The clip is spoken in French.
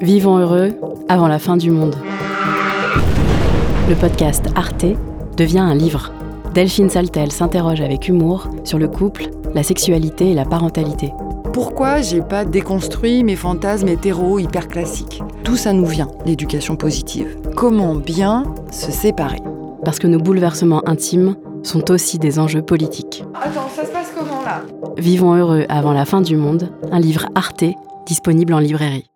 Vivons heureux avant la fin du monde. Le podcast Arte devient un livre. Delphine Saltel s'interroge avec humour sur le couple, la sexualité et la parentalité. Pourquoi j'ai pas déconstruit mes fantasmes hétéro hyper classiques Tout ça nous vient, l'éducation positive. Comment bien se séparer Parce que nos bouleversements intimes sont aussi des enjeux politiques. Attends, ça se passe comment là? Vivons heureux avant la fin du monde, un livre Arte disponible en librairie.